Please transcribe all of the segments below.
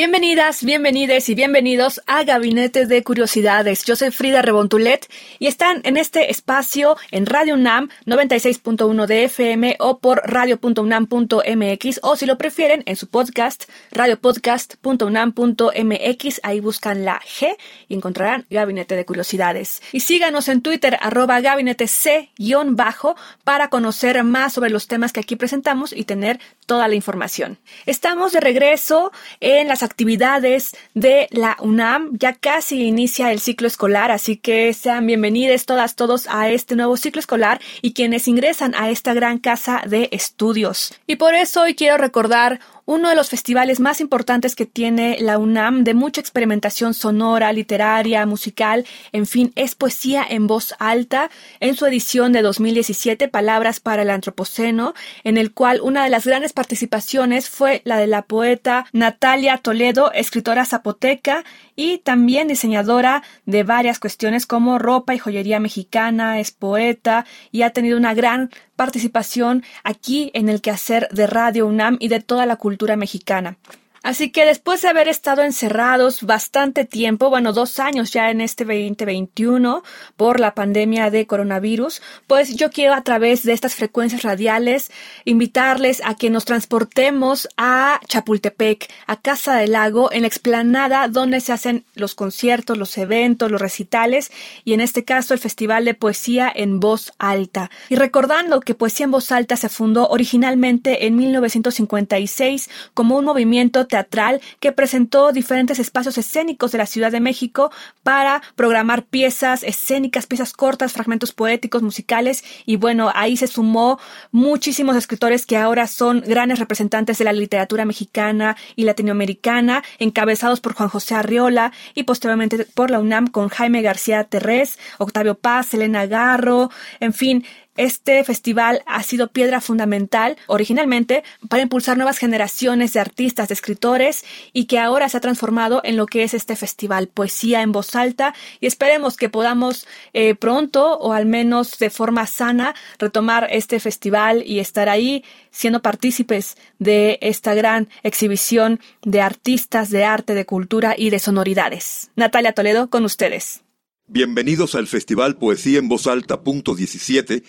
Bienvenidas, bienvenides y bienvenidos a Gabinete de Curiosidades. Yo soy Frida Rebontulet y están en este espacio en Radio UNAM 96.1 de FM o por radio.unam.mx o si lo prefieren en su podcast radiopodcast.unam.mx. Ahí buscan la G y encontrarán Gabinete de Curiosidades. Y síganos en Twitter arroba gabinete C-bajo para conocer más sobre los temas que aquí presentamos y tener toda la información. Estamos de regreso en las actividades de la UNAM. Ya casi inicia el ciclo escolar, así que sean bienvenidos todas, todos a este nuevo ciclo escolar y quienes ingresan a esta gran casa de estudios. Y por eso hoy quiero recordar uno de los festivales más importantes que tiene la UNAM, de mucha experimentación sonora, literaria, musical, en fin, es poesía en voz alta, en su edición de 2017, Palabras para el Antropoceno, en el cual una de las grandes participaciones fue la de la poeta Natalia Toledo, escritora zapoteca y también diseñadora de varias cuestiones como ropa y joyería mexicana, es poeta y ha tenido una gran participación aquí en el quehacer de Radio UNAM y de toda la cultura mexicana. Así que después de haber estado encerrados bastante tiempo, bueno, dos años ya en este 2021 por la pandemia de coronavirus, pues yo quiero a través de estas frecuencias radiales invitarles a que nos transportemos a Chapultepec, a Casa del Lago, en la explanada donde se hacen los conciertos, los eventos, los recitales y en este caso el Festival de Poesía en Voz Alta. Y recordando que Poesía en Voz Alta se fundó originalmente en 1956 como un movimiento teatral que presentó diferentes espacios escénicos de la Ciudad de México para programar piezas escénicas, piezas cortas, fragmentos poéticos, musicales. Y bueno, ahí se sumó muchísimos escritores que ahora son grandes representantes de la literatura mexicana y latinoamericana, encabezados por Juan José Arriola y posteriormente por la UNAM con Jaime García Terrés, Octavio Paz, Elena Garro, en fin, este festival ha sido piedra fundamental originalmente para impulsar nuevas generaciones de artistas, de escritores y que ahora se ha transformado en lo que es este festival, poesía en voz alta y esperemos que podamos eh, pronto o al menos de forma sana retomar este festival y estar ahí siendo partícipes de esta gran exhibición de artistas, de arte, de cultura y de sonoridades. Natalia Toledo con ustedes. Bienvenidos al Festival Poesía en Voz Alta punto 17,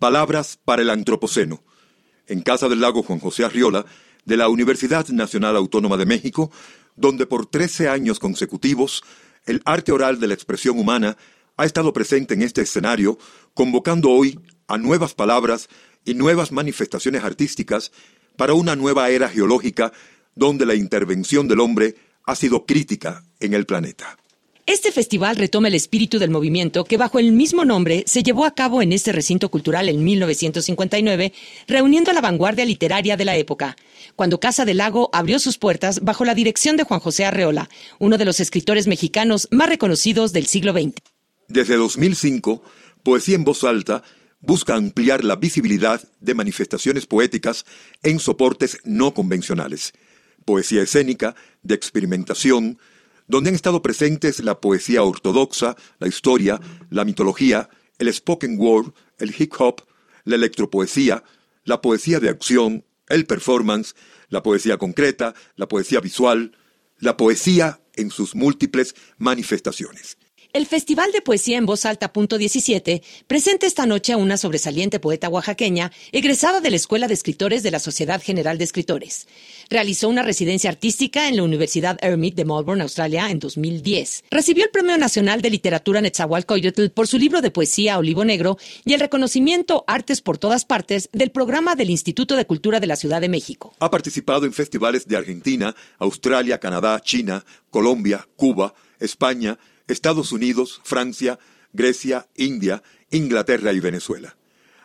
Palabras para el Antropoceno, en Casa del Lago Juan José Arriola, de la Universidad Nacional Autónoma de México, donde por 13 años consecutivos el arte oral de la expresión humana ha estado presente en este escenario, convocando hoy a nuevas palabras y nuevas manifestaciones artísticas para una nueva era geológica donde la intervención del hombre ha sido crítica en el planeta. Este festival retoma el espíritu del movimiento que bajo el mismo nombre se llevó a cabo en este recinto cultural en 1959, reuniendo a la vanguardia literaria de la época, cuando Casa del Lago abrió sus puertas bajo la dirección de Juan José Arreola, uno de los escritores mexicanos más reconocidos del siglo XX. Desde 2005, Poesía en Voz Alta busca ampliar la visibilidad de manifestaciones poéticas en soportes no convencionales, poesía escénica, de experimentación, donde han estado presentes la poesía ortodoxa, la historia, la mitología, el spoken word, el hip hop, la electropoesía, la poesía de acción, el performance, la poesía concreta, la poesía visual, la poesía en sus múltiples manifestaciones. El Festival de Poesía en Voz Alta punto 17 presenta esta noche a una sobresaliente poeta oaxaqueña egresada de la Escuela de Escritores de la Sociedad General de Escritores. Realizó una residencia artística en la Universidad Hermit de Melbourne, Australia, en 2010. Recibió el Premio Nacional de Literatura Netzahualcoyotl por su libro de poesía Olivo Negro y el reconocimiento Artes por todas partes del programa del Instituto de Cultura de la Ciudad de México. Ha participado en festivales de Argentina, Australia, Canadá, China, Colombia, Cuba, España, Estados Unidos, Francia, Grecia, India, Inglaterra y Venezuela,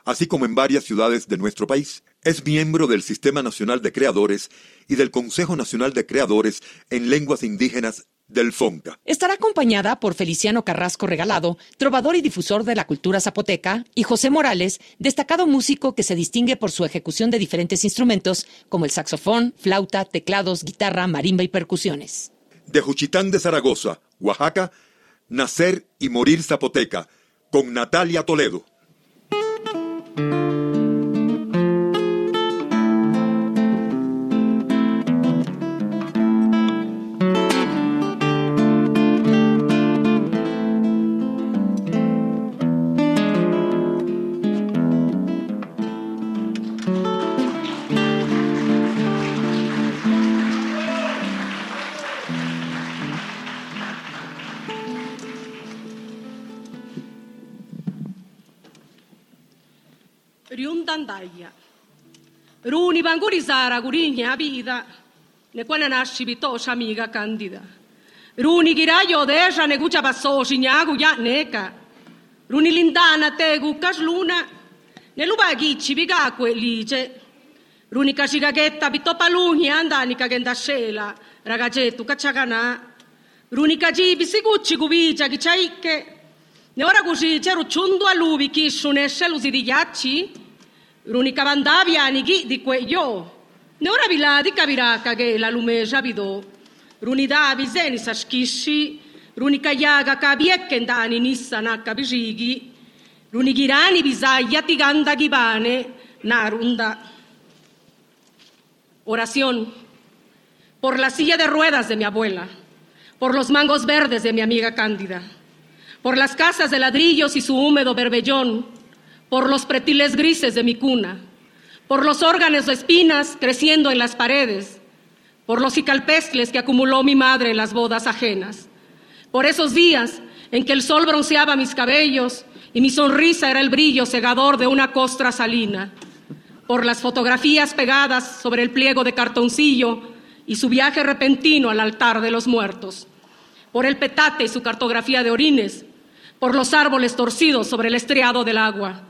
así como en varias ciudades de nuestro país. Es miembro del Sistema Nacional de Creadores y del Consejo Nacional de Creadores en Lenguas Indígenas del FONCA. Estará acompañada por Feliciano Carrasco Regalado, trovador y difusor de la cultura zapoteca, y José Morales, destacado músico que se distingue por su ejecución de diferentes instrumentos como el saxofón, flauta, teclados, guitarra, marimba y percusiones. De Juchitán de Zaragoza, Oaxaca, Nacer y Morir Zapoteca, con Natalia Toledo. Pangurizzara Curigna Pita, ne quale nasci pittocia amica candida. Runi giraio descia ne cuccia passò cignacu ya neca. Runi lindana te cucca sluna, ne lupa chicci picacque lice. Runi cacicaghetta pitto palugni andanica che scela, ragacettu cacciacanà. Runi cacipi si cucci cupicia chi c'aicche. Ne ora così, c'ero ciundu a lupi chisciu ne scelu di ghiacci. L'unica bandavia anighi di que io. Ne ora viladi capirà che la lumeja vidò. Runida viseni saschisci. Runica iaga cabiecche ndani nissa na capigigi. Runigirani bisaglia tiganda gibane narunda. Oración. Por la silla de ruedas de mi abuela. Por los mangos verdes de mi amiga Cándida por las casas de ladrillos y su húmedo berbellón, por los pretiles grises de mi cuna, por los órganos de espinas creciendo en las paredes, por los cicalpestles que acumuló mi madre en las bodas ajenas, por esos días en que el sol bronceaba mis cabellos y mi sonrisa era el brillo cegador de una costra salina, por las fotografías pegadas sobre el pliego de cartoncillo y su viaje repentino al altar de los muertos, por el petate y su cartografía de orines, por los árboles torcidos sobre el estriado del agua,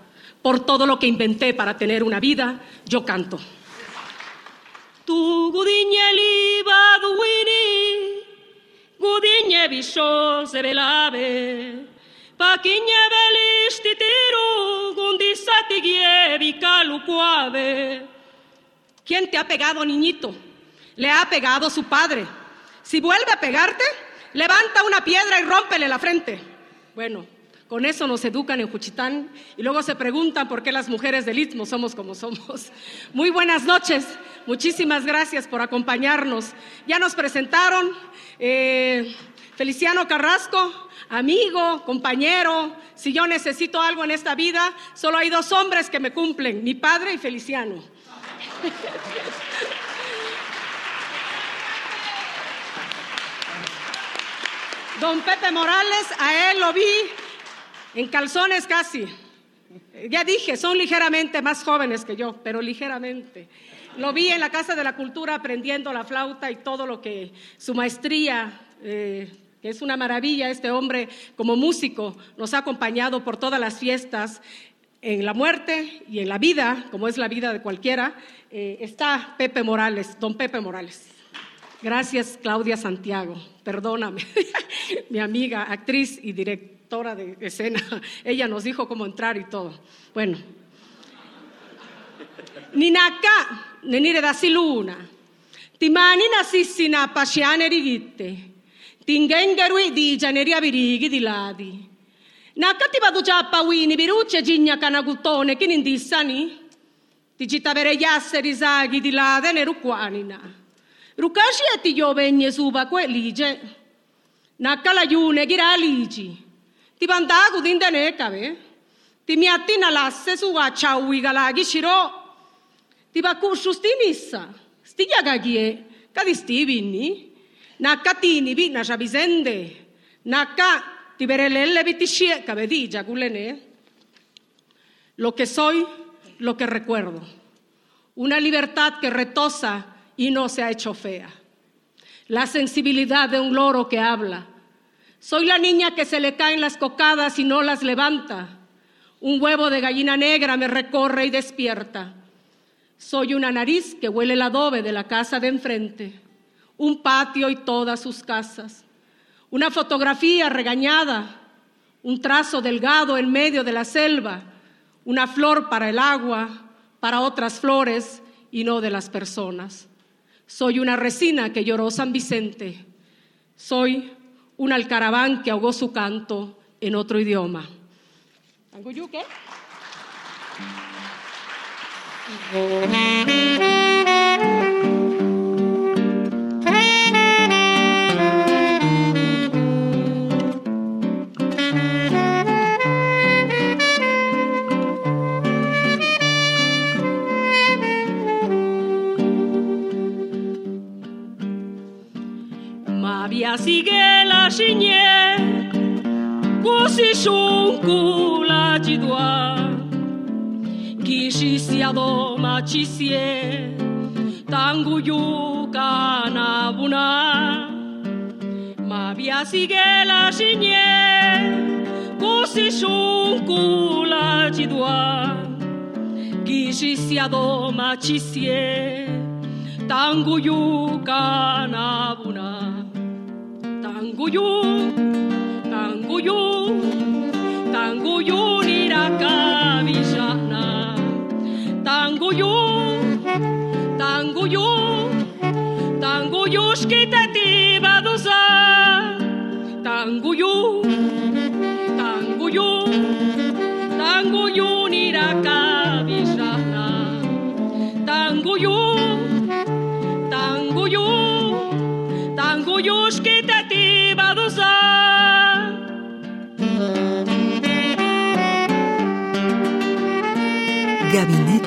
por todo lo que inventé para tener una vida, yo canto. Tu gudiñe se. ¿Quién te ha pegado, niñito? Le ha pegado su padre. Si vuelve a pegarte, levanta una piedra y rómpele la frente. Bueno, con eso nos educan en Juchitán y luego se preguntan por qué las mujeres del Istmo somos como somos. Muy buenas noches, muchísimas gracias por acompañarnos. Ya nos presentaron eh, Feliciano Carrasco, amigo, compañero. Si yo necesito algo en esta vida, solo hay dos hombres que me cumplen, mi padre y Feliciano. Don Pepe Morales, a él lo vi en calzones casi. Ya dije, son ligeramente más jóvenes que yo, pero ligeramente. Lo vi en la Casa de la Cultura aprendiendo la flauta y todo lo que su maestría, eh, que es una maravilla, este hombre como músico nos ha acompañado por todas las fiestas en la muerte y en la vida, como es la vida de cualquiera, eh, está Pepe Morales, don Pepe Morales. Gracias, Claudia Santiago. Perdóname, mi amiga, actriz y directora de escena. Ella nos dijo cómo entrar y todo. Bueno. Ninaka, nenire da siluna. Timani nasissina pasciane rigitte. Tingengerui di gianeria virighi di ladi. Naka ti vado già a pawini, virucce gigna canagutone, chi nindissani? Ti cittavere yasse risaghi di lade ne ruquanina. Rukashi ati yo benye suba kwe lije. Nakala yune gira Ti bandagu dinda ne kabe. Ti miatti na lasse su a chawi galagi shiro. Ti baku shustinissa. Stigya gagie. Kadi stivini. Nakatini bi na. Naka ti berelelle bitishie kabe di jagulene. Lo que soy, lo que recuerdo. Una libertad que retosa y no se ha hecho fea. La sensibilidad de un loro que habla. Soy la niña que se le caen las cocadas y no las levanta. Un huevo de gallina negra me recorre y despierta. Soy una nariz que huele el adobe de la casa de enfrente, un patio y todas sus casas, una fotografía regañada, un trazo delgado en medio de la selva, una flor para el agua, para otras flores y no de las personas. Soy una resina que lloró San Vicente. Soy un alcaraván que ahogó su canto en otro idioma. qué? zigela sine, guzi sunku latidua, gizizia do matxizie, tangu jukan abuna. Mabia zigela sine, guzi sunku latidua, gizizia do matxizie, tangu jukan abuna tango jo, tango jo, tango jo nira kabizana. Tango jo, tango jo, tango jo eskitati baduza. Tango jo, tango jo, tango jo nira kabizana. Tango jo,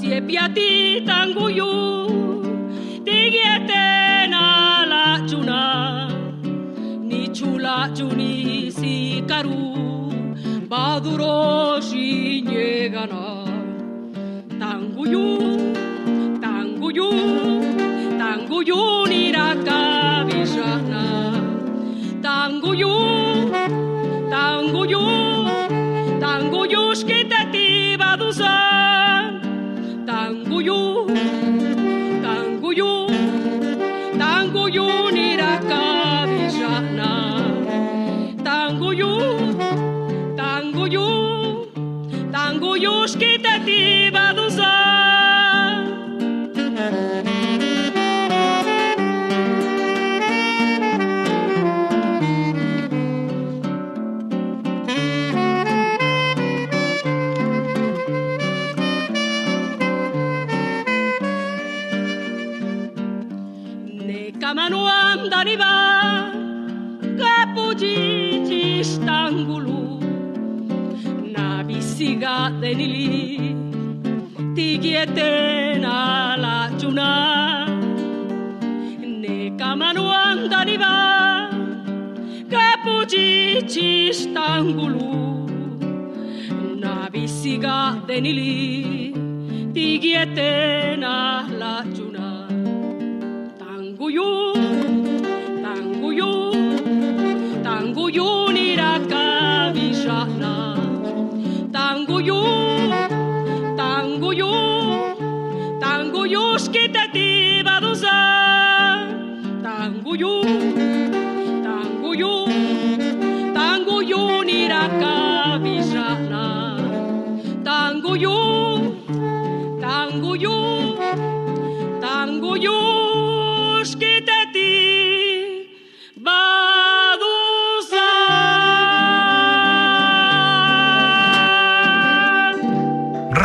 Siepiati tangullu tegieten ala tuna ni chula juni si karu baduro ji nega na tangullu tangullu niraka bisagna tangullu tangullu tangullu sketeti baduzu you. Neca andariba, capujici stangulu, nabisiga denili, tigietena la chuna. Neca andariba, capujici stangulu, nabisiga denili, tigietena la chuna. tanguyu tanguyu tanguyu niraka bishana tanguyu tanguyu tanguyu sketati baduza tanguyu tanguyu tanguyu niraka bishana tanguyu tanguyu tanguyu